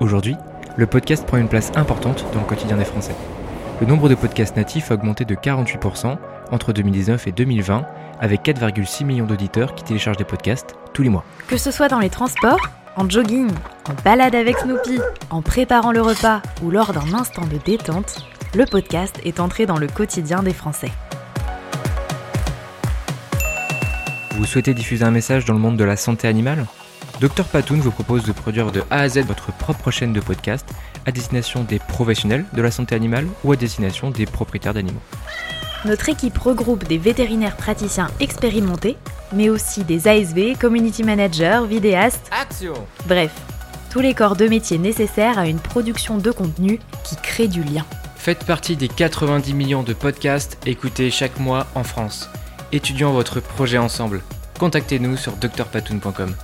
Aujourd'hui, le podcast prend une place importante dans le quotidien des Français. Le nombre de podcasts natifs a augmenté de 48% entre 2019 et 2020, avec 4,6 millions d'auditeurs qui téléchargent des podcasts tous les mois. Que ce soit dans les transports, en jogging, en balade avec Snoopy, en préparant le repas ou lors d'un instant de détente, le podcast est entré dans le quotidien des Français. Vous souhaitez diffuser un message dans le monde de la santé animale? Dr Patoun vous propose de produire de A à Z votre propre chaîne de podcast à destination des professionnels de la santé animale ou à destination des propriétaires d'animaux. Notre équipe regroupe des vétérinaires praticiens expérimentés, mais aussi des ASV, community managers, vidéastes, Action bref, tous les corps de métier nécessaires à une production de contenu qui crée du lien. Faites partie des 90 millions de podcasts écoutés chaque mois en France. Étudions votre projet ensemble. Contactez-nous sur drpatoun.com.